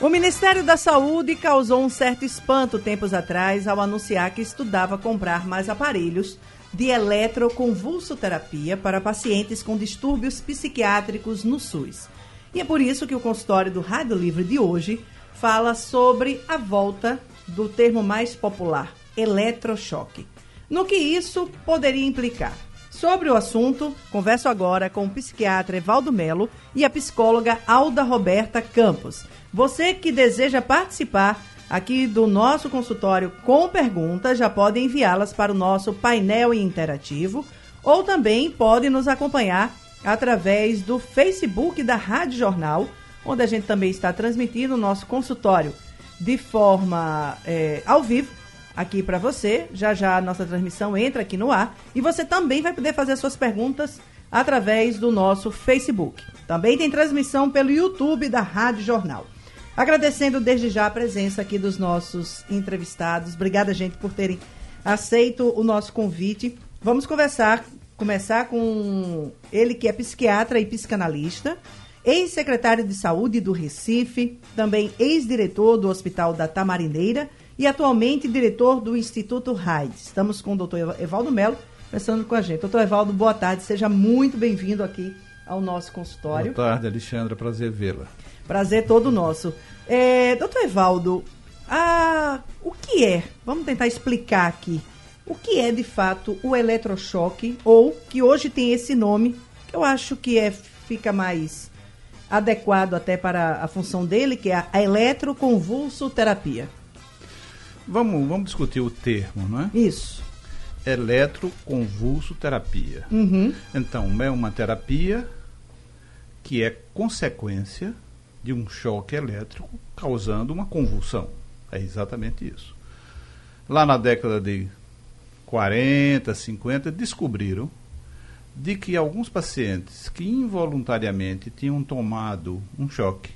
O Ministério da Saúde causou um certo espanto tempos atrás ao anunciar que estudava comprar mais aparelhos de eletroconvulsoterapia para pacientes com distúrbios psiquiátricos no SUS. E é por isso que o consultório do Rádio Livre de hoje fala sobre a volta do termo mais popular, eletrochoque. No que isso poderia implicar? Sobre o assunto, converso agora com o psiquiatra Evaldo Melo e a psicóloga Alda Roberta Campos. Você que deseja participar aqui do nosso consultório com perguntas, já pode enviá-las para o nosso painel interativo ou também pode nos acompanhar através do Facebook da Rádio Jornal, onde a gente também está transmitindo o nosso consultório de forma é, ao vivo aqui para você. Já já a nossa transmissão entra aqui no ar e você também vai poder fazer suas perguntas através do nosso Facebook. Também tem transmissão pelo YouTube da Rádio Jornal. Agradecendo desde já a presença aqui dos nossos entrevistados. Obrigada, gente, por terem aceito o nosso convite. Vamos conversar, começar com ele que é psiquiatra e psicanalista, ex-secretário de Saúde do Recife, também ex-diretor do Hospital da Tamarineira e atualmente diretor do Instituto RAIDS. Estamos com o doutor Evaldo Melo, conversando com a gente. Doutor Evaldo, boa tarde, seja muito bem-vindo aqui ao nosso consultório. Boa tarde, Alexandra, prazer vê-la. Prazer todo nosso. É, doutor Evaldo, a, o que é, vamos tentar explicar aqui, o que é de fato o eletrochoque, ou que hoje tem esse nome, que eu acho que é, fica mais adequado até para a função dele, que é a eletroconvulsoterapia. Vamos, vamos discutir o termo, não é? Isso. Eletroconvulsoterapia. Uhum. Então, é uma terapia que é consequência de um choque elétrico causando uma convulsão. É exatamente isso. Lá na década de 40, 50, descobriram de que alguns pacientes que involuntariamente tinham tomado um choque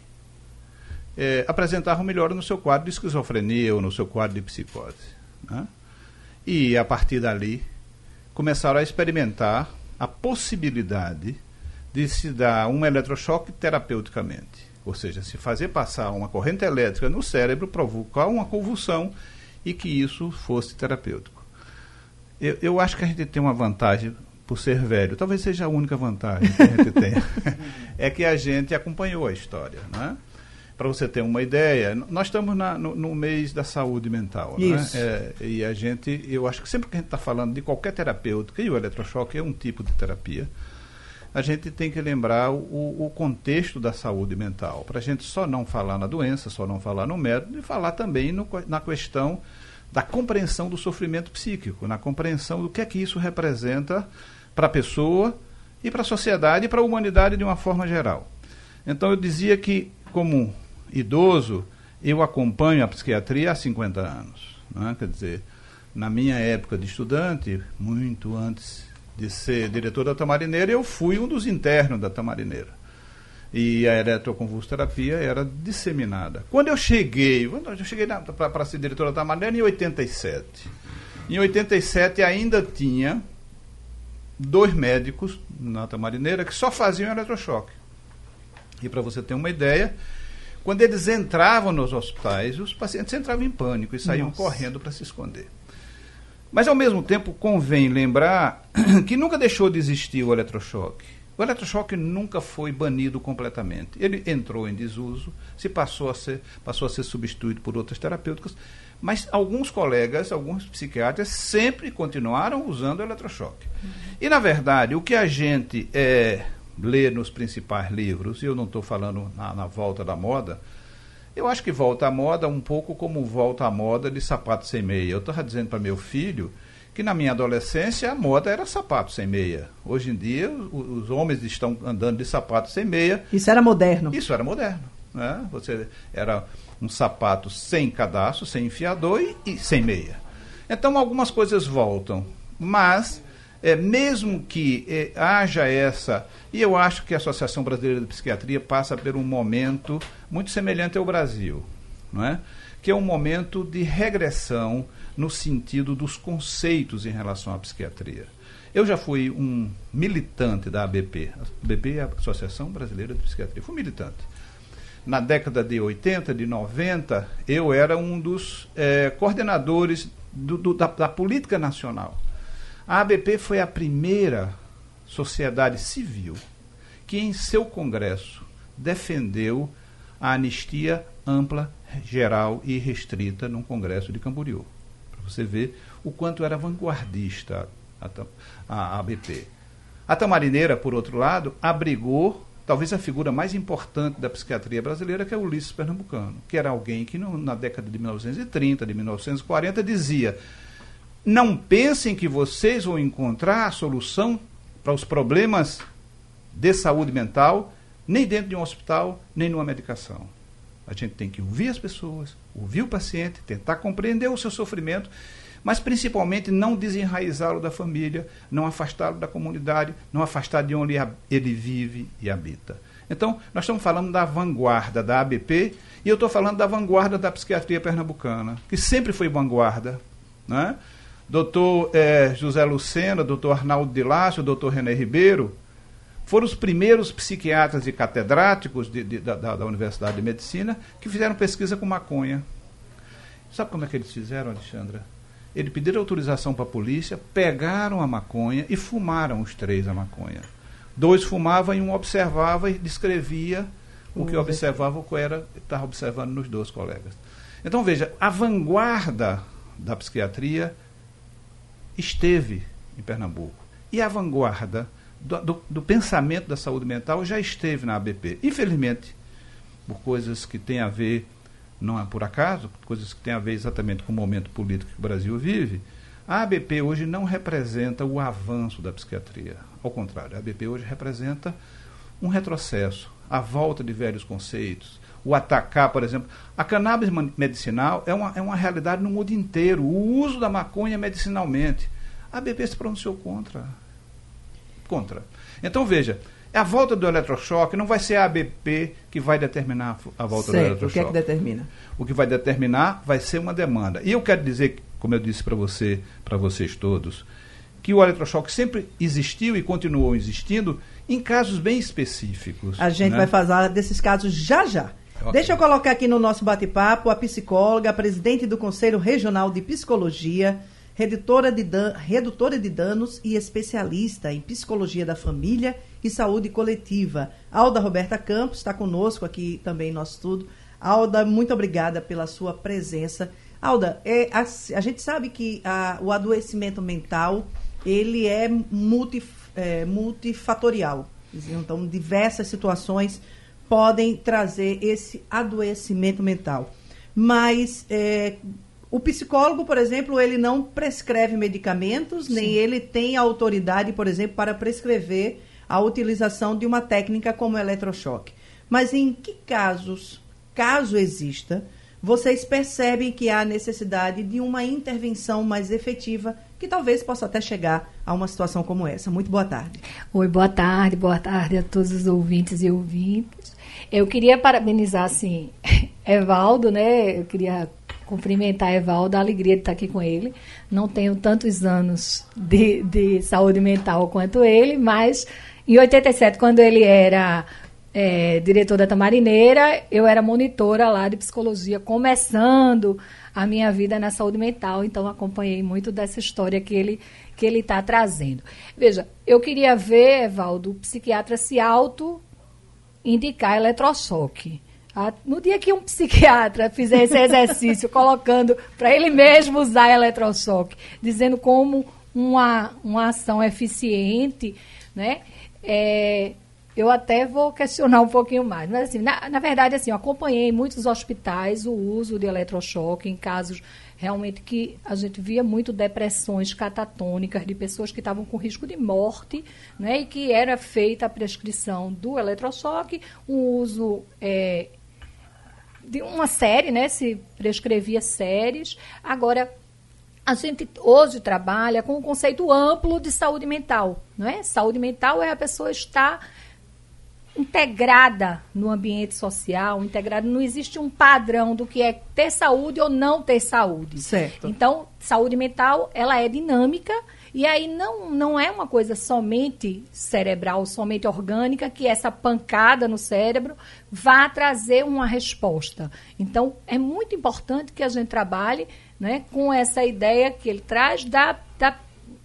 é, apresentavam melhora no seu quadro de esquizofrenia ou no seu quadro de psicose. Né? E a partir dali começaram a experimentar a possibilidade de se dar um eletrochoque terapeuticamente. Ou seja, se fazer passar uma corrente elétrica no cérebro, provocar uma convulsão e que isso fosse terapêutico. Eu, eu acho que a gente tem uma vantagem por ser velho, talvez seja a única vantagem que a gente tem, é que a gente acompanhou a história. Né? Para você ter uma ideia, nós estamos na, no, no, mês da saúde mental. Né? É, e a gente, eu acho que sempre que a gente está falando de qualquer terapêutica, e o eletrochoque é um tipo de terapia, a gente tem que lembrar o, o contexto da saúde mental, para a gente só não falar na doença, só não falar no método, e falar também no, na questão da compreensão do sofrimento psíquico, na compreensão do que é que isso representa para a pessoa e para a sociedade e para a humanidade de uma forma geral. Então eu dizia que, como idoso, eu acompanho a psiquiatria há 50 anos. Né? Quer dizer, na minha época de estudante, muito antes de ser diretor da Tamarineira, eu fui um dos internos da Tamarineira. E a eletroconvulsoterapia era disseminada. Quando eu cheguei, eu cheguei para ser diretor da Tamarineira em 87. Em 87 ainda tinha dois médicos na Tamarineira que só faziam eletrochoque. E para você ter uma ideia, quando eles entravam nos hospitais, os pacientes entravam em pânico e saíam Nossa. correndo para se esconder. Mas, ao mesmo tempo, convém lembrar que nunca deixou de existir o eletrochoque. O eletrochoque nunca foi banido completamente. Ele entrou em desuso, se passou a ser, passou a ser substituído por outras terapêuticas, mas alguns colegas, alguns psiquiatras, sempre continuaram usando o eletrochoque. Uhum. E, na verdade, o que a gente é, lê nos principais livros, e eu não estou falando na, na volta da moda, eu acho que volta à moda um pouco como volta à moda de sapato sem meia. Eu estava dizendo para meu filho que na minha adolescência a moda era sapato sem meia. Hoje em dia os, os homens estão andando de sapato sem meia. Isso era moderno. Isso era moderno. Né? Você era um sapato sem cadastro, sem enfiador e, e sem meia. Então, algumas coisas voltam, mas é, mesmo que é, haja essa, e eu acho que a Associação Brasileira de Psiquiatria passa por um momento muito semelhante ao Brasil, não é? que é um momento de regressão no sentido dos conceitos em relação à psiquiatria. Eu já fui um militante da ABP. A ABP é a Associação Brasileira de Psiquiatria. Fui militante. Na década de 80, de 90, eu era um dos é, coordenadores do, do, da, da política nacional. A ABP foi a primeira sociedade civil que, em seu congresso, defendeu a anistia ampla, geral e restrita num congresso de Camboriú. Para você ver o quanto era vanguardista a, a ABP. A Tamarineira, por outro lado, abrigou talvez a figura mais importante da psiquiatria brasileira, que é Ulisses Pernambucano, que era alguém que no, na década de 1930, de 1940, dizia: não pensem que vocês vão encontrar a solução para os problemas de saúde mental, nem dentro de um hospital, nem numa medicação. A gente tem que ouvir as pessoas, ouvir o paciente, tentar compreender o seu sofrimento mas principalmente não desenraizá-lo da família, não afastá-lo da comunidade, não afastar de onde ele vive e habita. Então, nós estamos falando da vanguarda da ABP e eu estou falando da vanguarda da psiquiatria pernambucana, que sempre foi vanguarda. Né? Doutor eh, José Lucena, doutor Arnaldo de Lácio, doutor René Ribeiro, foram os primeiros psiquiatras e catedráticos de, de, da, da Universidade de Medicina que fizeram pesquisa com maconha. Sabe como é que eles fizeram, Alexandra? Ele pediram autorização para a polícia, pegaram a maconha e fumaram os três a maconha. Dois fumavam e um observava e descrevia o que observava, o que era estava observando nos dois colegas. Então veja, a vanguarda da psiquiatria esteve em Pernambuco. E a vanguarda do, do, do, pensamento da saúde mental já esteve na ABP. Infelizmente, por coisas que têm a ver não é por acaso, coisas que têm a ver exatamente com o momento político que o Brasil vive, a ABP hoje não representa o avanço da psiquiatria. Ao contrário, a ABP hoje representa um retrocesso, a volta de velhos conceitos, o atacar, por exemplo. A cannabis medicinal é uma, é uma realidade no mundo inteiro. O uso da maconha medicinalmente. A ABP se pronunciou contra. Contra. Então, veja, é a volta do eletrochoque não vai ser a ABP que vai determinar a volta certo. do eletrochoque. O que é que determina? O que vai determinar vai ser uma demanda. E eu quero dizer, como eu disse para você, para vocês todos, que o eletrochoque sempre existiu e continuou existindo em casos bem específicos. A gente né? vai falar desses casos já já. Deixa eu colocar aqui no nosso bate-papo a psicóloga, presidente do Conselho Regional de Psicologia, redutora de, dan redutora de danos e especialista em psicologia da família e saúde coletiva. Alda Roberta Campos está conosco aqui também em nosso estudo. Alda, muito obrigada pela sua presença. Alda, é, a, a gente sabe que a, o adoecimento mental ele é, é multifatorial. Então, diversas situações podem trazer esse adoecimento mental. Mas é, o psicólogo, por exemplo, ele não prescreve medicamentos, Sim. nem ele tem autoridade, por exemplo, para prescrever a utilização de uma técnica como o eletrochoque. Mas em que casos, caso exista, vocês percebem que há necessidade de uma intervenção mais efetiva, que talvez possa até chegar a uma situação como essa. Muito boa tarde. Oi, boa tarde, boa tarde a todos os ouvintes e ouvintes. Eu queria parabenizar, assim, Evaldo, né? Eu queria cumprimentar Evaldo, a alegria de estar aqui com ele. Não tenho tantos anos de, de saúde mental quanto ele, mas em 87, quando ele era é, diretor da Tamarineira, eu era monitora lá de psicologia, começando a minha vida na saúde mental, então acompanhei muito dessa história que ele que ele está trazendo. Veja, eu queria ver, Evaldo, o psiquiatra se auto indicar eletrochoque. Ah, no dia que um psiquiatra fizer esse exercício, colocando para ele mesmo usar eletrochoque, dizendo como uma, uma ação eficiente, né? É, eu até vou questionar um pouquinho mais. Mas, assim, na, na verdade, assim, eu acompanhei em muitos hospitais o uso de eletrochoque em casos realmente que a gente via muito depressões catatônicas de pessoas que estavam com risco de morte, né, e que era feita a prescrição do eletrochoque, um uso é, de uma série, né? Se prescrevia séries. Agora, a gente hoje trabalha com um conceito amplo de saúde mental, não é? Saúde mental é a pessoa estar integrada no ambiente social, integrada, não existe um padrão do que é ter saúde ou não ter saúde. Certo. Então, saúde mental, ela é dinâmica e aí não, não é uma coisa somente cerebral, somente orgânica, que essa pancada no cérebro vá trazer uma resposta. Então, é muito importante que a gente trabalhe né, com essa ideia que ele traz da, da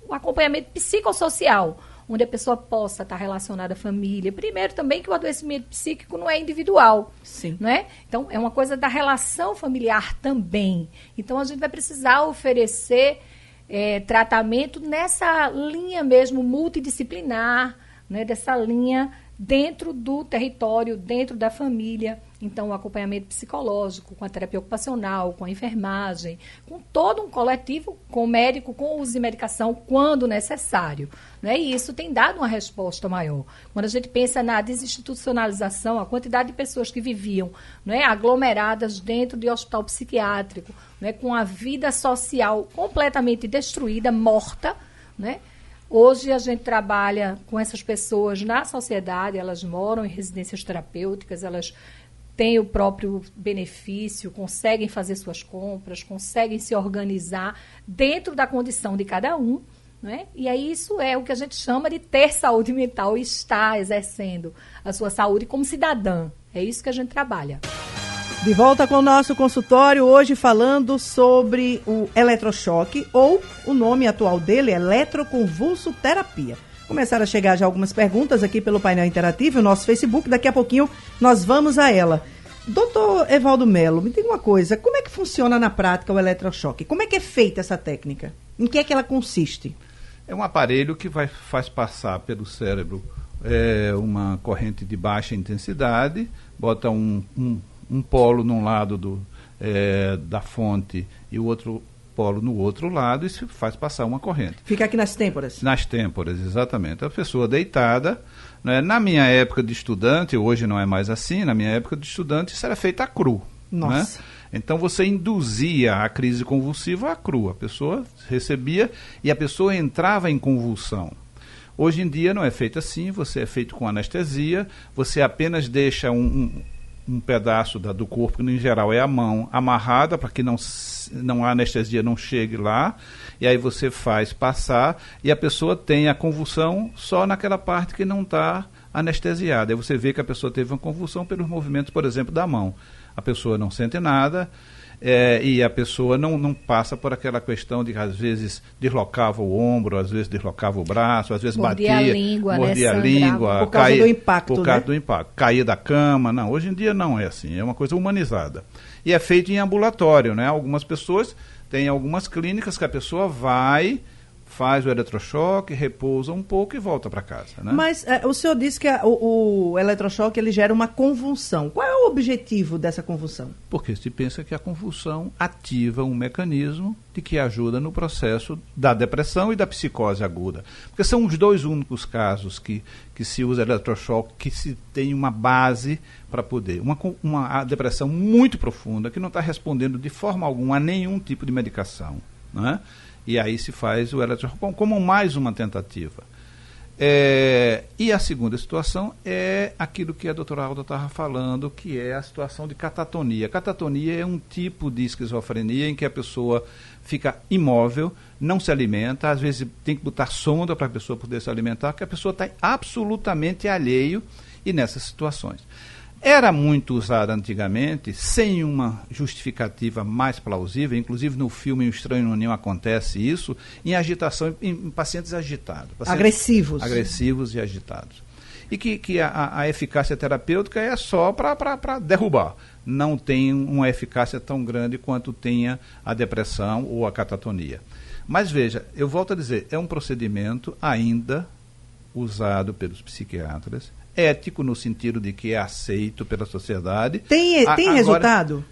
o acompanhamento psicossocial onde a pessoa possa estar relacionada à família. Primeiro também que o adoecimento psíquico não é individual, Sim. não é? Então é uma coisa da relação familiar também. Então a gente vai precisar oferecer é, tratamento nessa linha mesmo multidisciplinar, né? Dessa linha dentro do território, dentro da família. Então, o acompanhamento psicológico, com a terapia ocupacional, com a enfermagem, com todo um coletivo, com o médico, com o uso de medicação, quando necessário. Né? E isso tem dado uma resposta maior. Quando a gente pensa na desinstitucionalização, a quantidade de pessoas que viviam né, aglomeradas dentro de hospital psiquiátrico, né, com a vida social completamente destruída, morta, né? Hoje a gente trabalha com essas pessoas na sociedade, elas moram em residências terapêuticas, elas têm o próprio benefício, conseguem fazer suas compras, conseguem se organizar dentro da condição de cada um. Né? E aí isso é o que a gente chama de ter saúde mental e estar exercendo a sua saúde como cidadã. É isso que a gente trabalha. De volta com o nosso consultório, hoje falando sobre o eletrochoque, ou o nome atual dele, eletroconvulsoterapia. Começaram a chegar já algumas perguntas aqui pelo painel interativo, o nosso Facebook, daqui a pouquinho nós vamos a ela. Doutor Evaldo Melo, me diga uma coisa, como é que funciona na prática o eletrochoque? Como é que é feita essa técnica? Em que é que ela consiste? É um aparelho que vai, faz passar pelo cérebro é, uma corrente de baixa intensidade, bota um, um um polo num lado do, é, da fonte e o outro polo no outro lado e se faz passar uma corrente. Fica aqui nas têmporas? Nas têmporas, exatamente. A pessoa deitada. Né? Na minha época de estudante, hoje não é mais assim, na minha época de estudante isso era feito a cru. Nossa. Né? Então você induzia a crise convulsiva a cru. A pessoa recebia e a pessoa entrava em convulsão. Hoje em dia não é feito assim, você é feito com anestesia, você apenas deixa um, um um pedaço da, do corpo, que em geral é a mão, amarrada para que não, não a anestesia não chegue lá, e aí você faz passar e a pessoa tem a convulsão só naquela parte que não está anestesiada. Aí você vê que a pessoa teve uma convulsão pelos movimentos, por exemplo, da mão. A pessoa não sente nada, é, e a pessoa não, não passa por aquela questão de às vezes deslocava o ombro, às vezes deslocava o braço, às vezes mordia batia, a língua, mordia né, a língua, por causa caía, do impacto, por causa né? do impacto, caía da cama, não. Hoje em dia não é assim, é uma coisa humanizada e é feito em ambulatório, né? Algumas pessoas têm algumas clínicas que a pessoa vai faz o eletrochoque, repousa um pouco e volta para casa. Né? Mas é, o senhor disse que a, o, o, eletrochoque ele gera uma convulsão. Qual é o objetivo dessa convulsão? Porque se pensa que a convulsão ativa um mecanismo de que ajuda no processo da depressão e da psicose aguda. Porque são os dois únicos casos que, que se usa eletrochoque, que se tem uma base para poder. Uma, uma depressão muito profunda, que não está respondendo de forma alguma a nenhum tipo de medicação. Né? E aí se faz o eletrochoque como mais uma tentativa. É, e a segunda situação é aquilo que a doutora Alda estava falando, que é a situação de catatonia. Catatonia é um tipo de esquizofrenia em que a pessoa fica imóvel, não se alimenta, às vezes tem que botar sonda para a pessoa poder se alimentar, porque a pessoa está absolutamente alheio e nessas situações. Era muito usada antigamente, sem uma justificativa mais plausível, inclusive no filme O Estranho no Ninho acontece isso, em agitação, em, em pacientes agitados. Pacientes agressivos. Agressivos e agitados. E que, que a, a eficácia terapêutica é só para derrubar. Não tem uma eficácia tão grande quanto tenha a depressão ou a catatonia. Mas veja, eu volto a dizer, é um procedimento ainda usado pelos psiquiatras, ético no sentido de que é aceito pela sociedade. Tem, tem Agora, resultado?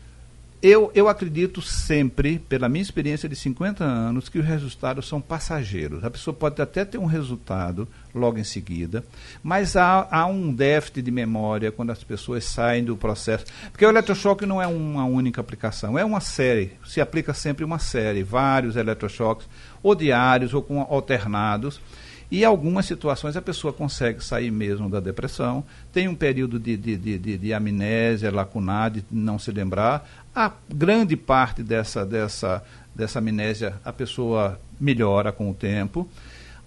eu, eu acredito sempre, pela minha experiência de 50 anos, que os resultados são passageiros. A pessoa pode até ter um resultado logo em seguida, mas há, há um déficit de memória quando as pessoas saem do processo. Porque o eletrochoque não é uma única aplicação, é uma série. Se aplica sempre uma série, vários eletrochoques, ou diários ou com alternados. E algumas situações a pessoa consegue sair mesmo da depressão, tem um período de, de, de, de amnésia, lacunar, de não se lembrar. A grande parte dessa, dessa, dessa amnésia a pessoa melhora com o tempo.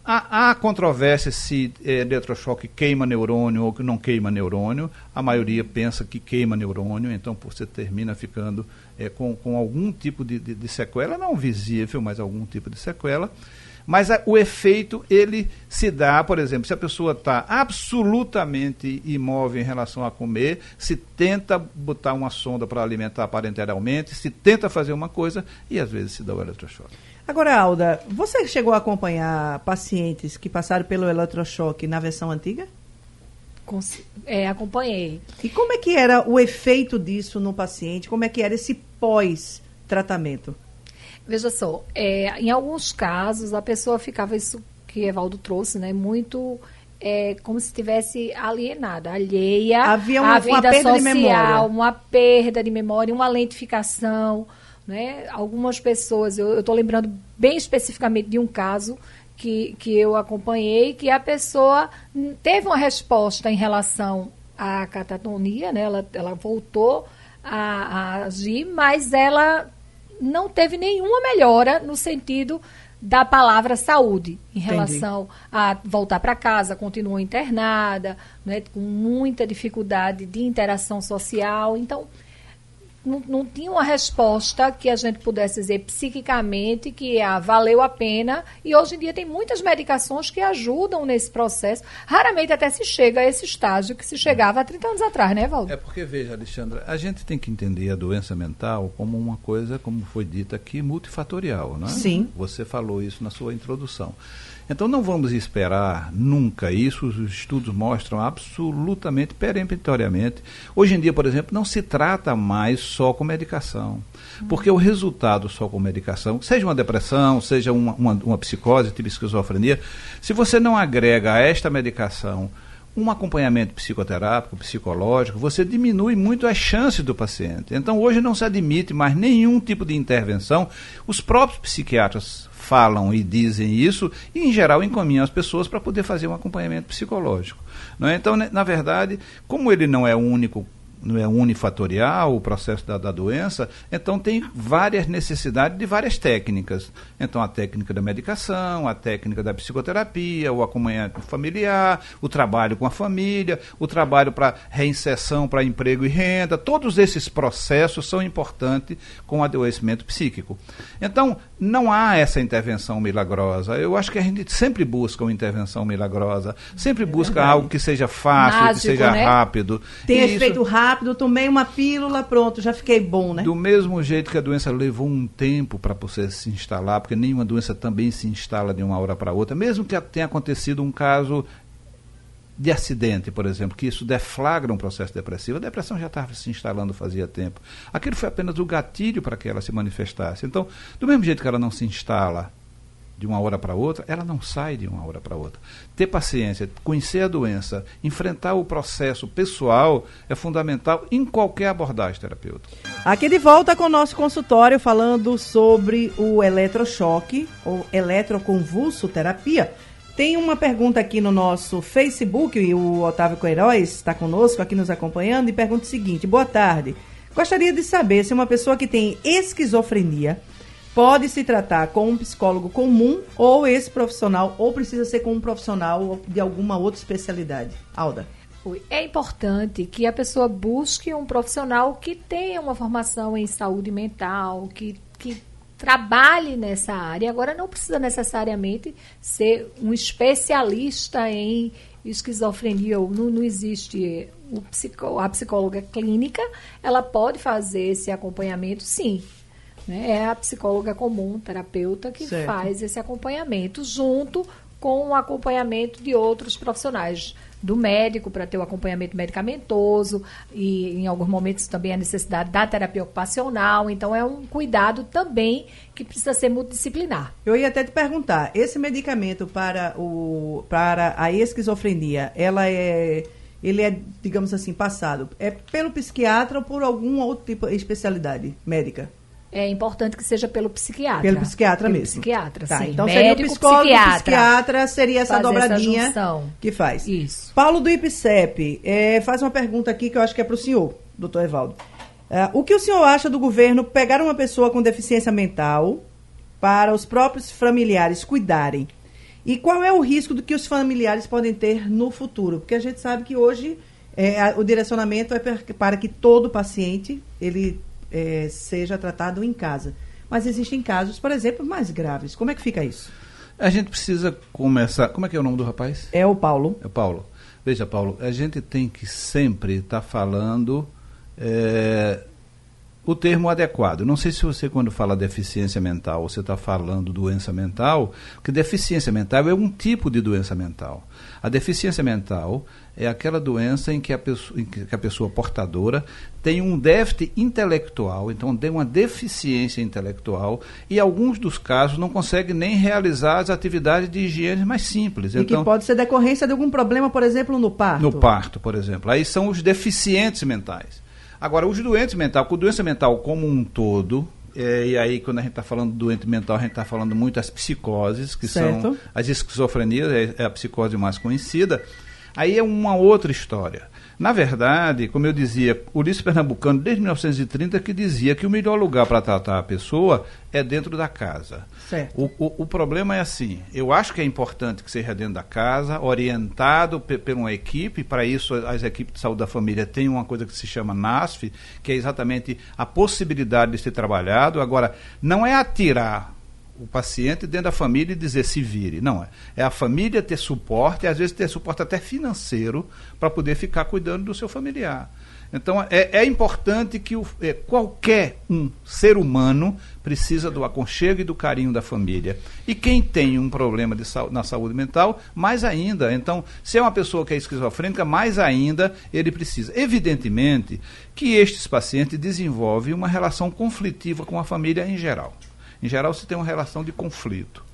Há, há controvérsia se é, eletrochoque queima neurônio ou que não queima neurônio. A maioria pensa que queima neurônio, então você termina ficando é, com, com algum tipo de, de, de sequela, não visível, mas algum tipo de sequela. Mas a, o efeito, ele se dá, por exemplo, se a pessoa está absolutamente imóvel em relação a comer, se tenta botar uma sonda para alimentar parenteralmente, se tenta fazer uma coisa e às vezes se dá o eletrochoque. Agora, Alda, você chegou a acompanhar pacientes que passaram pelo eletrochoque na versão antiga? É, acompanhei. E como é que era o efeito disso no paciente? Como é que era esse pós-tratamento? Veja só, é, em alguns casos a pessoa ficava, isso que Evaldo trouxe, né, muito é, como se estivesse alienada, alheia Havia uma, à vida uma perda social, de memória. uma perda de memória, uma lentificação. Né? Algumas pessoas, eu estou lembrando bem especificamente de um caso que, que eu acompanhei, que a pessoa teve uma resposta em relação à catatonia, né? ela, ela voltou a, a agir, mas ela não teve nenhuma melhora no sentido da palavra saúde em relação Entendi. a voltar para casa, continuou internada, né, com muita dificuldade de interação social. Então, não, não, tinha uma resposta que a gente pudesse dizer psiquicamente que ah, valeu a pena. E hoje em dia tem muitas medicações que ajudam nesse processo. Raramente até se chega a esse estágio que se chegava há 30 anos atrás, né, Valdo? É porque, veja, Alexandra, a gente tem que entender a doença mental como uma coisa, como foi dita aqui, multifatorial, não é? Sim. Você falou isso na sua introdução. Então não vamos esperar nunca isso, os estudos mostram absolutamente peremptoriamente. Hoje em dia, por exemplo, não se trata mais só com medicação. Porque o resultado só com medicação, seja uma depressão, seja uma, uma, uma psicose, tipo esquizofrenia, se você não agrega a esta medicação um acompanhamento psicoterápico, psicológico, você diminui muito as chances do paciente. Então, hoje não se admite mais nenhum tipo de intervenção. Os próprios psiquiatras falam e dizem isso e, em geral, encaminham as pessoas para poder fazer um acompanhamento psicológico. É? Então, na verdade, como ele não é o único não é unifatorial o processo da, da, doença, então tem várias necessidades de várias técnicas. Então a técnica da medicação, a técnica da psicoterapia, o acompanhamento familiar, o trabalho com a família, o trabalho para reinserção para emprego e renda, todos esses processos são importantes com o adoecimento psíquico. Então, não há essa intervenção milagrosa. Eu acho que a gente sempre busca uma intervenção milagrosa, sempre é busca algo que seja fácil, Mágico, que seja né? rápido. Tem efeito rápido rápido, tomei uma pílula, pronto, já fiquei bom, né? Do mesmo jeito que a doença levou um tempo para você se instalar, porque nenhuma doença também se instala de uma hora para outra, mesmo que tenha acontecido um caso de acidente, por exemplo, que isso deflagra um processo depressivo, a depressão já estava se instalando fazia tempo. Aquilo foi apenas o gatilho para que ela se manifestasse. Então, do mesmo jeito que ela não se instala de uma hora para outra, ela não sai de uma hora para outra. Ter paciência, conhecer a doença, enfrentar o processo pessoal é fundamental em qualquer abordagem terapêutica. Aqui de volta com o nosso consultório falando sobre o eletrochoque ou eletroconvulso terapia. Tem uma pergunta aqui no nosso Facebook e o Otávio Queiroz está conosco aqui nos acompanhando e pergunta o seguinte: Boa tarde. Gostaria de saber se uma pessoa que tem esquizofrenia pode se tratar com um psicólogo comum ou esse profissional, ou precisa ser com um profissional de alguma outra especialidade? Alda. É importante que a pessoa busque um profissional que tenha uma formação em saúde mental, que, que trabalhe nessa área. Agora, não precisa necessariamente ser um especialista em esquizofrenia, ou não, não existe o psico, a psicóloga clínica, ela pode fazer esse acompanhamento, sim, né? É a psicóloga comum, terapeuta, que certo. faz esse acompanhamento junto com o acompanhamento de outros profissionais do médico para ter o acompanhamento medicamentoso e em alguns momentos também a necessidade da terapia ocupacional. Então é um cuidado também que precisa ser multidisciplinar. Eu ia até te perguntar, esse medicamento para o para a esquizofrenia, ela é ele é, digamos assim, passado é pelo psiquiatra ou por algum outro tipo de especialidade médica? É importante que seja pelo psiquiatra. Pelo psiquiatra pelo mesmo. Psiquiatra, tá, sim. Então Médico, seria o psicólogo psiquiatra. psiquiatra seria essa dobradinha essa que faz. Isso. Paulo do IPCEP é, faz uma pergunta aqui que eu acho que é para o senhor, doutor Evaldo. É, o que o senhor acha do governo pegar uma pessoa com deficiência mental para os próprios familiares cuidarem? E qual é o risco do que os familiares podem ter no futuro? Porque a gente sabe que hoje é, o direcionamento é para que todo paciente ele é, seja tratado em casa. Mas existem casos, por exemplo, mais graves. Como é que fica isso? A gente precisa começar. Como é que é o nome do rapaz? É o Paulo. É Paulo. Veja, Paulo, a gente tem que sempre estar falando é, o termo adequado. Não sei se você, quando fala deficiência mental, você está falando doença mental, porque deficiência mental é um tipo de doença mental. A deficiência mental é aquela doença em que a pessoa, que a pessoa portadora tem um déficit intelectual, então tem uma deficiência intelectual, e em alguns dos casos não consegue nem realizar as atividades de higiene mais simples. E então, que pode ser decorrência de algum problema, por exemplo, no parto. no parto, por exemplo. Aí são os deficientes mentais. Agora, os doentes mentais, com doença mental como um todo, é, e aí quando a gente está falando doente mental, a gente está falando muito das psicoses, que Certo. são as esquizofrenias, é, é a psicose mais conhecida. Aí é uma outra história. Na verdade, como eu dizia, o Ulisses Pernambucano, desde 1930, que dizia que o melhor lugar para tratar a pessoa é dentro da casa. Certo. O, o, o problema é assim, eu acho que é importante que seja dentro da casa, orientado pe- por uma equipe, para isso as equipes de saúde da família têm uma coisa que se chama NASF, que é exatamente a possibilidade de ser trabalhado. Agora, não é atirar o paciente dentro da família e dizer se vire. Não é. É a família ter suporte, e às vezes ter suporte até financeiro, para poder ficar cuidando do seu familiar. Então é, é importante que o, é, qualquer um ser humano precisa do aconchego e do carinho da família. E quem tem um problema de na saúde mental, mais ainda. Então, se é uma pessoa que é esquizofrênica, mais ainda ele precisa. Evidentemente que estes pacientes desenvolvem uma relação conflitiva com a família em geral. Em geral, se tem uma relação de conflito.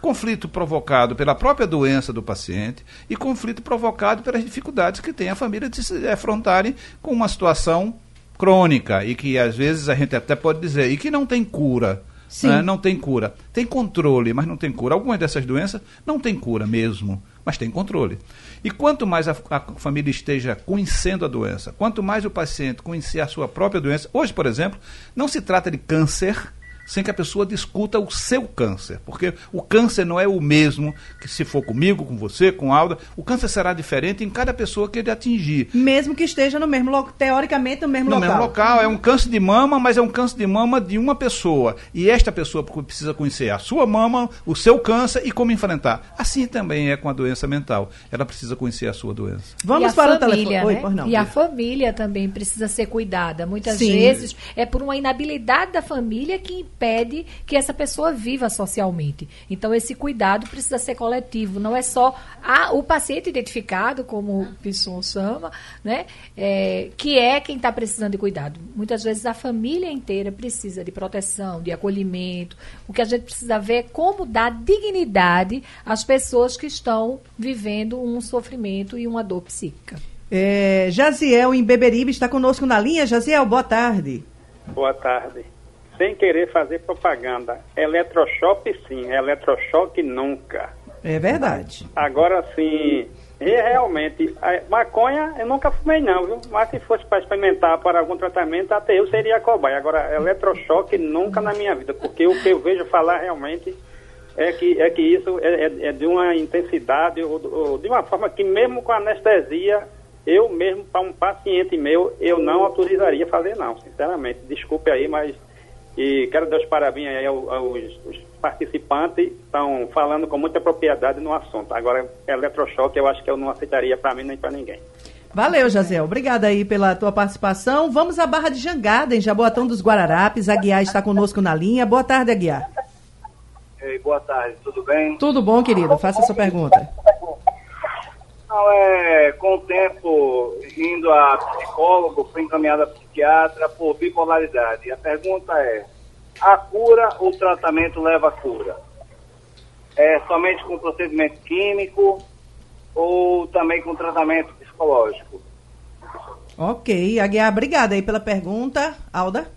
Conflito provocado pela própria doença do paciente e conflito provocado pelas dificuldades que tem a família de se afrontarem com uma situação crônica e que às vezes a gente até pode dizer e que não tem cura. Sim. né? Não tem cura. Tem controle, mas não tem cura. Algumas dessas doenças não tem cura mesmo, mas tem controle. E quanto mais a, a família esteja conhecendo a doença, quanto mais o paciente conhecer a sua própria doença. Hoje, por exemplo, não se trata de câncer sem que a pessoa discuta o seu câncer, porque o câncer não é o mesmo que se for comigo, com você, com Alda, o câncer será diferente em cada pessoa que ele atingir. Mesmo que esteja no mesmo local, teoricamente no mesmo No local. mesmo local, é um câncer de mama, mas é um câncer de mama de uma pessoa. E esta pessoa precisa conhecer a sua mama, o seu câncer e como enfrentar. Assim também é com a doença mental. Ela precisa conhecer a sua doença. Vamos e a para família, o telefone. Oi, né? pois não. E a família também precisa ser cuidada. Muitas Sim. vezes é por uma inabilidade da família que impede que essa pessoa viva socialmente. Então esse cuidado precisa ser coletivo. Não é só a- o paciente identificado como o Pisson chama, né? É, que é quem está precisando de cuidado. Muitas vezes a família inteira precisa de proteção, de acolhimento. O que a gente precisa ver é como dar dignidade às pessoas que estão vivendo um sofrimento e uma dor psíquica. É, Jaziel, em Beberibe, está conosco na linha. Jaziel, boa tarde. Boa tarde. Sem querer fazer propaganda, eletrochoque sim, eletrochoque nunca. É verdade. Agora sim, e realmente, maconha eu nunca fumei não, viu? Mas se fosse para experimentar para algum tratamento, até eu seria cobaia. Agora, eletrochoque nunca na minha vida, porque o que eu vejo falar realmente é que, é que isso é, é- é de uma intensidade, ou, ou de uma forma que mesmo com anestesia, eu mesmo, para um paciente meu, eu não autorizaria fazer não, sinceramente. Desculpe aí, mas e quero dar os parabéns aí aos, aos- participantes, estão falando com muita propriedade no assunto. Agora, eletrochoque eu acho que eu não aceitaria para mim nem para ninguém. Valeu, Jaziel. Obrigada aí pela tua participação. Vamos à Barra de Jangada, em Jaboatão dos Guararapes. Aguiar está conosco na linha. Boa tarde, Aguiar. Ei, boa tarde, tudo bem? Tudo bom, querido? Faça a sua pergunta. Não, é, com o tempo, indo a psicólogo, fui encaminhado a psiquiatra por bipolaridade. A pergunta é, a cura ou tratamento leva a cura? É somente com procedimento químico ou também com tratamento psicológico? Ok, Aguiar, obrigada aí pela pergunta. Alda?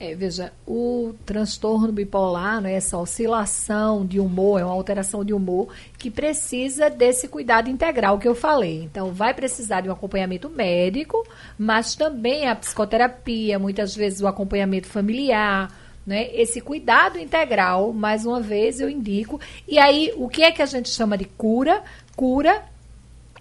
É, veja, o transtorno bipolar, né, essa oscilação de humor, é uma alteração de humor que precisa desse cuidado integral que eu falei. Então, vai precisar de um acompanhamento médico, mas também a psicoterapia, muitas vezes o acompanhamento familiar, né, esse cuidado integral, mais uma vez eu indico. E aí, o que é que a gente chama de cura? Cura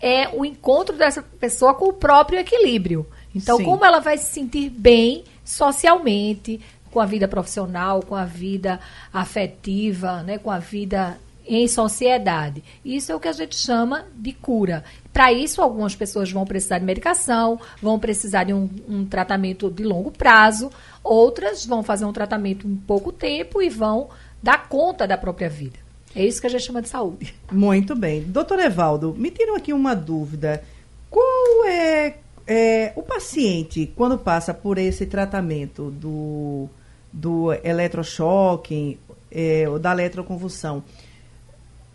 é o encontro dessa pessoa com o próprio equilíbrio. Então, Sim. como ela vai se sentir bem socialmente, com a vida profissional, com a vida afetiva, né, com a vida em sociedade. Isso é o que a gente chama de cura. Para isso, algumas pessoas vão precisar de medicação, vão precisar de um, um, tratamento de longo prazo, outras vão fazer um tratamento em pouco tempo e vão dar conta da própria vida. É isso que a gente chama de saúde. Muito bem. Doutor Evaldo, me tiram aqui uma dúvida. Qual é é, o paciente, quando passa por esse tratamento do, do eletrochoque, é, ou da eletroconvulsão,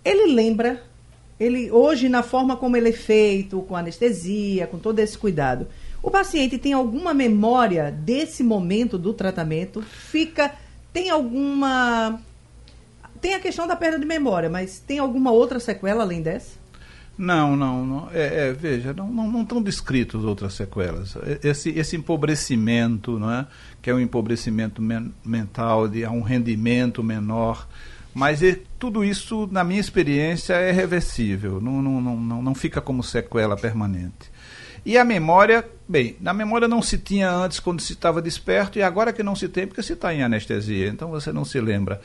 ele lembra, ele hoje, na forma como ele é feito, com anestesia, com todo esse cuidado, o paciente tem alguma memória desse momento do tratamento? Fica. Tem alguma. Tem a questão da perda de memória, mas tem alguma outra sequela além dessa? Não, não, não é, é, veja, não, não, não estão descritos outras sequelas. Esse, esse empobrecimento, não é? que é um empobrecimento men mental, de um rendimento menor, mas é, tudo isso, na minha experiência, é reversível, não, não, não, não fica como sequela permanente. E a memória, bem, na memória não se tinha antes quando se estava desperto, e agora que não se tem porque se está em anestesia, então você não se lembra.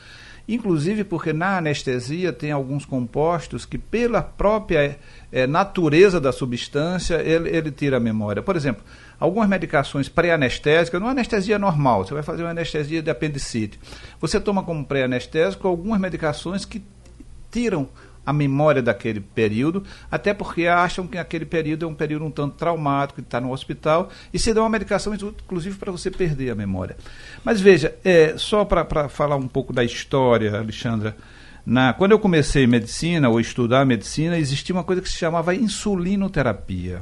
Inclusive porque na anestesia tem alguns compostos que, pela própria é, natureza da substância, ele, ele tira a memória. Por exemplo, algumas medicações pré-anestésicas, não anestesia normal, você vai fazer uma anestesia de apendicite. Você toma como pré-anestésico algumas medicações que tiram a memória daquele período, até porque acham que aquele período é um período um tanto traumático, que está no hospital, e se dá uma medicação, inclusive, para você perder a memória. Mas veja, é, só para falar um pouco da história, Alexandra, na, quando eu comecei medicina, ou estudar medicina, existia uma coisa que se chamava insulinoterapia.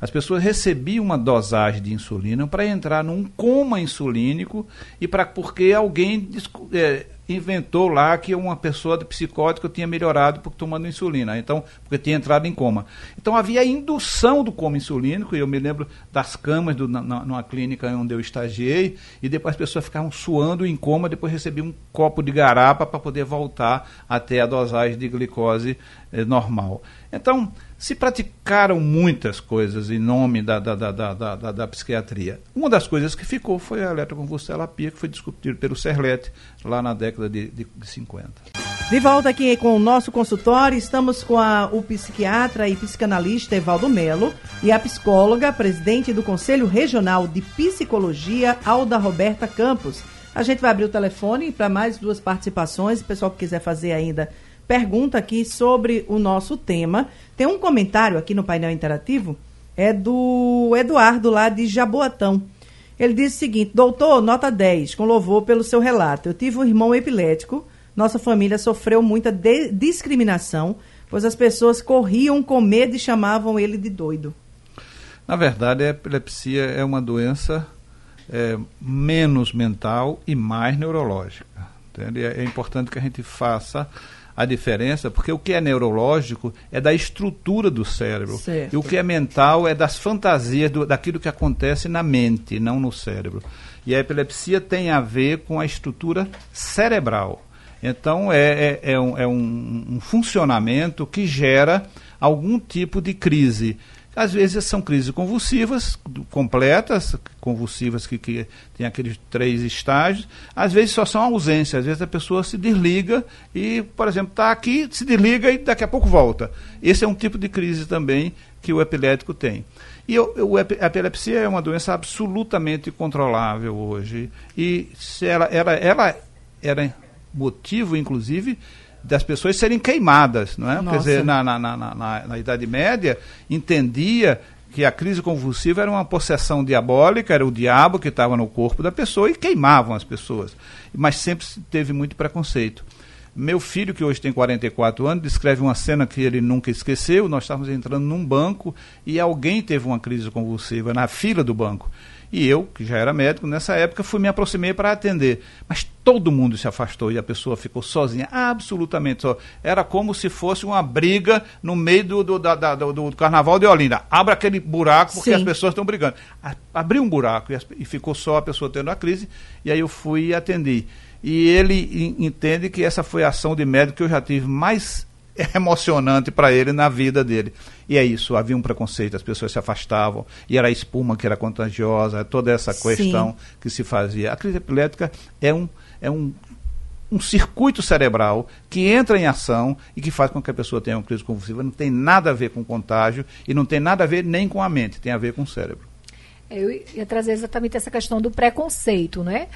As pessoas recebiam uma dosagem de insulina para entrar num coma insulínico e para porque alguém é, inventou lá que uma pessoa de psicótica tinha melhorado por tomando insulina, então porque tinha entrado em coma. Então havia indução do coma insulínico, e eu me lembro das camas do, na, numa clínica onde eu estagiei, e depois as pessoas ficavam suando em coma, depois recebiam um copo de garapa para poder voltar até a dosagem de glicose eh, normal. Então, se praticaram muitas coisas em nome da, da, da, da, da, psiquiatria. Uma das coisas que ficou foi a eletroconvulsoterapia, que foi discutido pelo Serlete lá na década de, de, de 50. De volta aqui com o nosso consultório, estamos com a, o psiquiatra e psicanalista Evaldo Melo e a psicóloga, presidente do Conselho Regional de Psicologia, Alda Roberta Campos. A gente vai abrir o telefone para mais duas participações. O pessoal que quiser fazer ainda pergunta aqui sobre o nosso tema. Tem um comentário aqui no painel interativo, é do Eduardo, lá de Jaboatão. Ele diz o seguinte: Doutor, nota 10, com louvor pelo seu relato. Eu tive um irmão epilético, nossa família sofreu muita discriminação, pois as pessoas corriam com medo e chamavam ele de doido. Na verdade, a epilepsia é uma doença é, menos mental e mais neurológica. Entende? É importante que a gente faça a diferença, porque o que é neurológico é da estrutura do cérebro. Certo. E o que é mental é das fantasias, do, daquilo que acontece na mente, não no cérebro. E a epilepsia tem a ver com a estrutura cerebral. Então, é, é, é, um, é um, um funcionamento que gera algum tipo de crise. Às vezes são crises convulsivas, completas, convulsivas que, que tem aqueles três estágios. Às vezes só são ausências, às vezes a pessoa se desliga e, por exemplo, está aqui, se desliga e daqui a pouco volta. Esse é um tipo de crise também que o epilético tem. E o, o, a epilepsia é uma doença absolutamente controlável hoje. E se ela, ela, ela era motivo, inclusive, das pessoas serem queimadas, não é? Nossa. Quer dizer, na, na, na, na, na Idade Média, entendia que a crise convulsiva era uma possessão diabólica, era o diabo que estava no corpo da pessoa e queimavam as pessoas. Mas sempre se teve muito preconceito. Meu filho, que hoje tem 44 anos, descreve uma cena que ele nunca esqueceu. Nós estávamos entrando num banco e alguém teve uma crise convulsiva na fila do banco. E eu, que já era médico nessa época, fui me aproximei para atender. Mas todo mundo se afastou e a pessoa ficou sozinha, absolutamente só. Era como se fosse uma briga no meio do, do, da- da- do- do carnaval de Olinda. Abra aquele buraco porque Sim. as pessoas estão brigando. Abriu um buraco e, e ficou só a pessoa tendo a crise. E aí eu fui e atendi. E ele en- entende que essa foi a ação de médico que eu já tive mais emocionante para ele na vida dele. E é isso, havia um preconceito, as pessoas se afastavam, e era a espuma que era contagiosa, toda essa Sim. questão que se fazia. A crise epilética é um, é um, um circuito cerebral que entra em ação e que faz com que a pessoa tenha uma crise convulsiva. Não tem nada a ver com contágio e não tem nada a ver nem com a mente, tem a ver com o cérebro. Eu ia trazer exatamente essa questão do preconceito, né?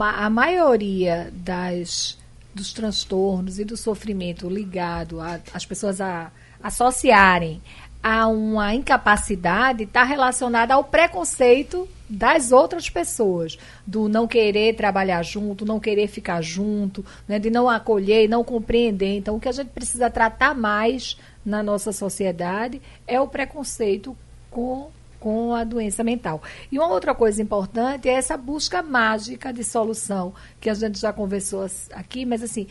A maioria das, dos transtornos e do sofrimento ligado às pessoas a associarem a uma incapacidade está relacionada ao preconceito das outras pessoas, do não querer trabalhar junto, não querer ficar junto, né, de não acolher não compreender. Então, o que a gente precisa tratar mais na nossa sociedade é o preconceito com com a doença mental. E uma outra coisa importante é essa busca mágica de solução, que a gente já conversou aqui, mas assim,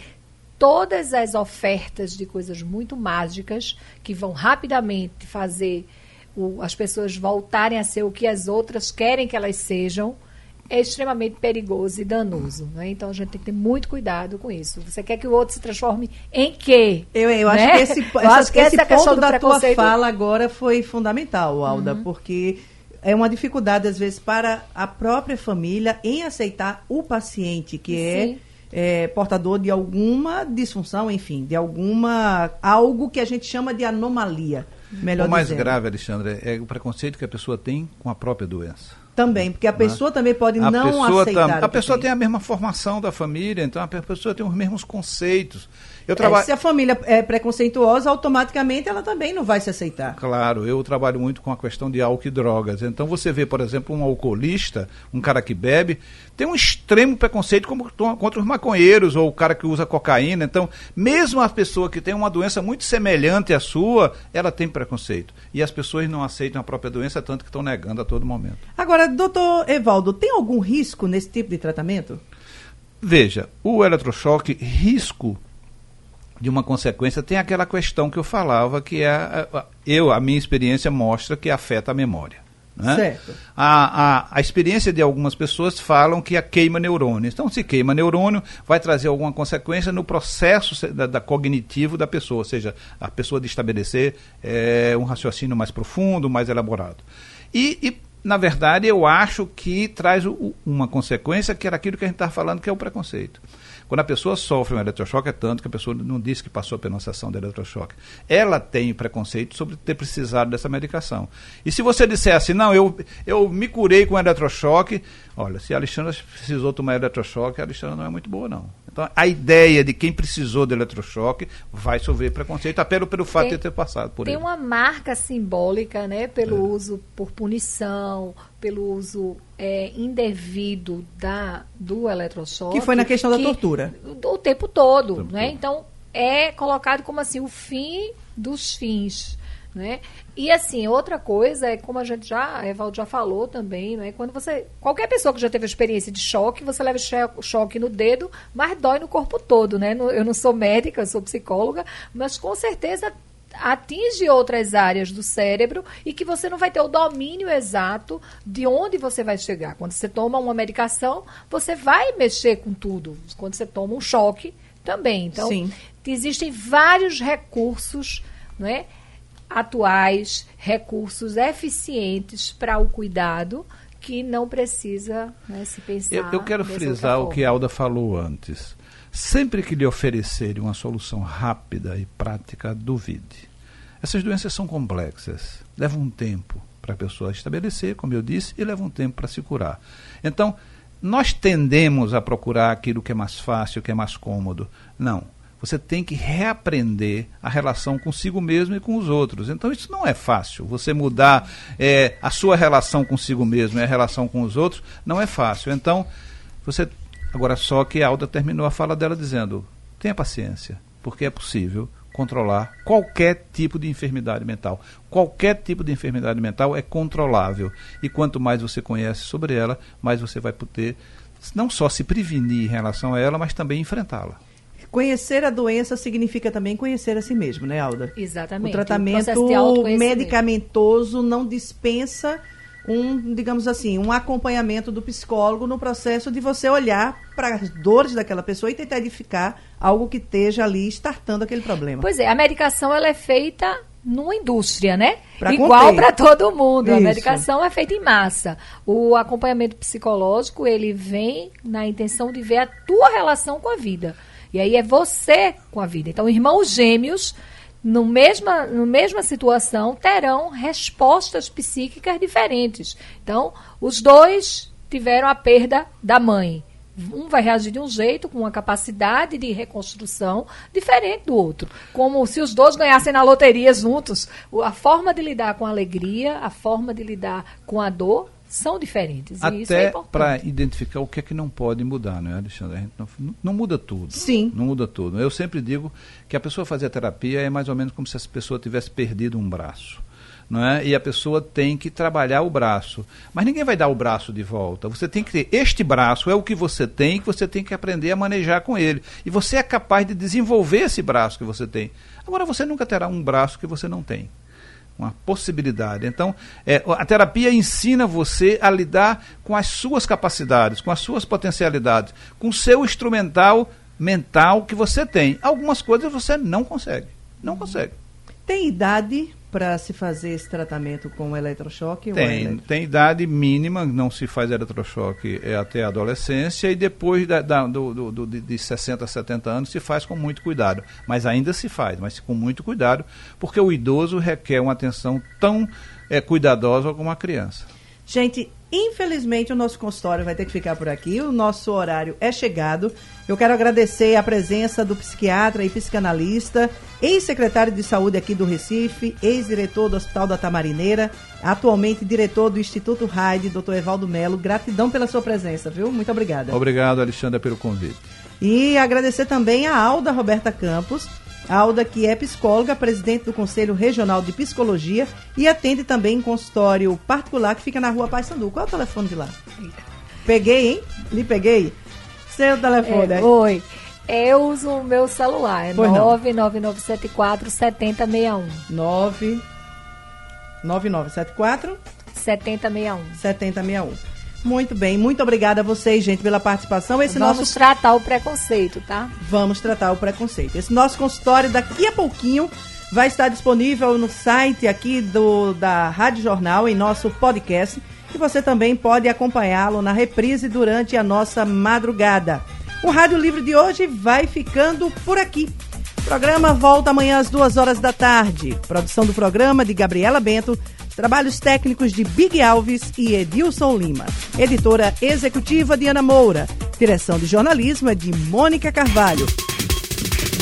todas as ofertas de coisas muito mágicas que vão rapidamente fazer o- as pessoas voltarem a ser o que as outras querem que elas sejam, é extremamente perigoso e danoso. Né? Então a gente tem que ter muito cuidado com isso. Você quer que o outro se transforme em quê? Eu, eu Né? acho que esse, Eu essa- acho que esse ponto da tua fala agora foi fundamental, Alda, Uhum. porque é uma dificuldade, às vezes, para a própria família em aceitar o paciente que é, é, portador de alguma disfunção, enfim, de alguma. algo que a gente chama de anomalia. Melhor o mais dizendo. grave, Alexandre, é o preconceito que a pessoa tem com a própria doença. Também, porque a pessoa também pode A não aceitar. tam- a pessoa tem a mesma formação da família, então a pe- pessoa tem os mesmos conceitos. Eu É, se a família é preconceituosa, automaticamente ela também não vai se aceitar. Claro, eu trabalho muito com a questão de álcool e drogas. Então você vê, por exemplo, um alcoolista, um cara que bebe, tem um extremo preconceito como contra os maconheiros ou o cara que usa cocaína. Então, mesmo a pessoa que tem uma doença muito semelhante à sua, ela tem preconceito. E as pessoas não aceitam a própria doença, tanto que estão negando a todo momento. Agora, doutor Evaldo, tem algum risco nesse tipo de tratamento? Veja, o eletrochoque, risco de uma consequência, tem aquela questão que eu falava, que é, a- a- eu, a minha experiência mostra que afeta a memória. né? Certo. A, a, a experiência de algumas pessoas falam que a queima neurônios. Então, se queima neurônio, vai trazer alguma consequência no processo da, da cognitivo da pessoa, ou seja, a pessoa de estabelecer eh, um raciocínio mais profundo, mais elaborado. E, e, na verdade, eu acho que traz o- uma consequência que era aquilo que a gente estava falando, que é o preconceito. Quando a pessoa sofre um eletrochoque, é tanto que a pessoa não disse que passou pela sessão de eletrochoque. Ela tem preconceito sobre ter precisado dessa medicação. E se você disser assim, não, eu, eu me curei com eletrochoque, olha, se a Alexandra precisou tomar eletrochoque, a Alexandra não é muito boa, não. Então, a ideia de quem precisou de eletrochoque vai sofrer preconceito, até pelo, fato Tem- de ter passado por Tem ele. uma marca simbólica, né, pelo É. uso por punição, pelo uso é, indevido da, do eletrochoque. Que foi na questão da que- tortura. O, tempo todo, tempo né? todo. Então, é colocado como assim, o fim dos fins. Né? E assim, outra coisa é como a gente já, a Evaldo já falou também, né? Quando você. Qualquer pessoa que já teve a experiência de choque, você leva cho- choque no dedo, mas dói no corpo todo, né? No- Eu não sou médica, eu sou psicóloga, mas com certeza atinge outras áreas do cérebro e que você não vai ter o domínio exato de onde você vai chegar. Quando você toma uma medicação, você vai mexer com tudo. Quando você toma um choque, também. Então, Sim. existem vários recursos, né? atuais, recursos eficientes para o cuidado que não precisa né, se pensar. Eu, eu quero frisar o que a. Alda falou antes. Sempre que lhe oferecerem uma solução rápida e prática, duvide. Essas doenças são complexas, levam um tempo para a pessoa estabelecer, como eu disse, e levam um tempo para se curar. Então, nós tendemos a procurar aquilo que é mais fácil, que é mais cômodo. Não. Você tem que reaprender a relação consigo mesmo e com os outros. Então isso não é fácil. Você mudar é, a sua relação consigo mesmo e a relação com os outros não é fácil. Então, você. Agora só que a Alda terminou a fala dela dizendo: tenha paciência, porque é possível controlar qualquer tipo de enfermidade mental. Qualquer tipo de enfermidade mental é controlável. E quanto mais você conhece sobre ela, mais você vai poder não só se prevenir em relação a ela, mas também enfrentá-la. Conhecer a doença significa também conhecer a si mesmo, né, Alda? Exatamente. O tratamento medicamentoso não dispensa um, digamos assim, um acompanhamento do psicólogo no processo de você olhar para as dores daquela pessoa e tentar edificar algo que esteja ali startando aquele problema. Pois é, a medicação ela é feita numa indústria, né? Pra Igual para todo mundo. Isso. A medicação é feita em massa. O acompanhamento psicológico, ele vem na intenção de ver a tua relação com a vida. E aí é você com a vida. Então, irmãos gêmeos no mesma, no mesma situação, terão respostas psíquicas diferentes. Então, os dois tiveram a perda da mãe. Um vai reagir de um jeito, com uma capacidade de reconstrução diferente do outro. Como se os dois ganhassem na loteria juntos. A forma de lidar com a alegria, a forma de lidar com a dor são diferentes. Até é para identificar o que é que não pode mudar, não é, Alexandre? A gente não, não, muda tudo. Sim. Não muda tudo. Eu sempre digo que a pessoa fazer a terapia é mais ou menos como se essa pessoa tivesse perdido um braço. Não é? E a pessoa tem que trabalhar o braço. Mas ninguém vai dar o braço de volta. Você tem que ter. Este braço é o que você tem, que você tem que aprender a manejar com ele. E você é capaz de desenvolver esse braço que você tem. Agora, você nunca terá um braço que você não tem uma possibilidade. Então, é, a terapia ensina você a lidar com as suas capacidades, com as suas potencialidades, com o seu instrumental mental que você tem. Algumas coisas você não consegue. Não consegue. Tem idade para se fazer esse tratamento com eletrochoque? Tem, tem idade mínima, não se faz eletrochoque é até a adolescência e depois da, da, do, do, de 60 a 70 anos se faz com muito cuidado. Mas ainda se faz, mas com muito cuidado, porque o idoso requer uma atenção tão é, cuidadosa como a criança. Gente, Infelizmente, o nosso consultório vai ter que ficar por aqui. O nosso horário é chegado. Eu quero agradecer a presença do psiquiatra e psicanalista, ex-secretário de saúde aqui do Recife, ex-diretor do Hospital da Tamarineira, atualmente diretor do Instituto Raide, doutor Evaldo Melo. Gratidão pela sua presença, viu? Muito obrigada. Obrigado, Alexandre, pelo convite. E agradecer também a Alda Roberta Campos Alda, que é psicóloga, presidente do Conselho Regional de Psicologia e atende também em consultório particular que fica na rua Paysandu. Qual é o telefone de lá? Peguei, hein? Lhe peguei? Seu telefone. É, oi. Eu uso o meu celular, é 99974 7061. 9 9974 7061. 7061. Muito bem, muito obrigada a vocês, gente, pela participação. Esse Vamos nosso... tratar o preconceito, tá? Vamos tratar o preconceito. Esse nosso consultório daqui a pouquinho vai estar disponível no site aqui do da Rádio Jornal, em nosso podcast, e você também pode acompanhá-lo na reprise durante a nossa madrugada. O Rádio Livre de hoje vai ficando por aqui. O programa volta amanhã às duas horas da tarde. Produção do programa de Gabriela Bento Trabalhos técnicos de Big Alves e Edilson Lima. Editora executiva de Ana Moura. Direção de jornalismo é de Mônica Carvalho.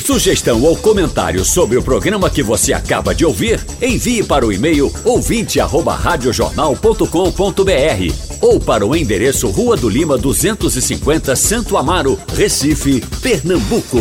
Sugestão ou comentário sobre o programa que você acaba de ouvir, envie para o e-mail ouvinte@radiojornal.com.br ou para o endereço Rua do Lima 250, Santo Amaro, Recife, Pernambuco.